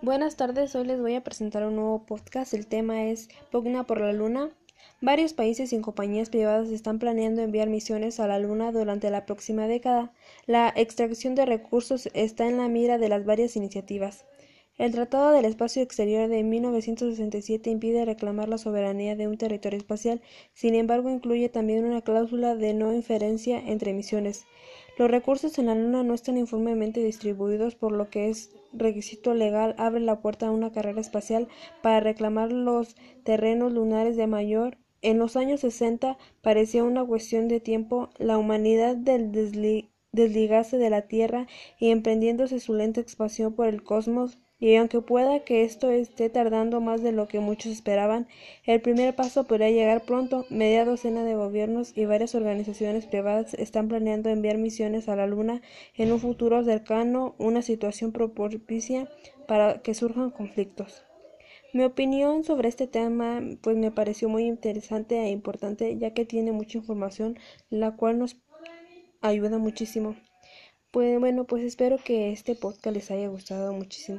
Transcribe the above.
Buenas tardes, hoy les voy a presentar un nuevo podcast. El tema es Pugna por la Luna. Varios países y compañías privadas están planeando enviar misiones a la Luna durante la próxima década. La extracción de recursos está en la mira de las varias iniciativas. El Tratado del Espacio Exterior de 1967 impide reclamar la soberanía de un territorio espacial, sin embargo incluye también una cláusula de no inferencia entre misiones. Los recursos en la Luna no están uniformemente distribuidos, por lo que es requisito legal abre la puerta a una carrera espacial para reclamar los terrenos lunares de mayor en los años 60 parecía una cuestión de tiempo la humanidad del desligarse de la Tierra y emprendiéndose su lenta expansión por el cosmos y aunque pueda que esto esté tardando más de lo que muchos esperaban, el primer paso podría llegar pronto. Media docena de gobiernos y varias organizaciones privadas están planeando enviar misiones a la Luna en un futuro cercano, una situación propicia para que surjan conflictos. Mi opinión sobre este tema pues me pareció muy interesante e importante ya que tiene mucha información la cual nos ayuda muchísimo. Pues bueno, pues espero que este podcast les haya gustado muchísimo.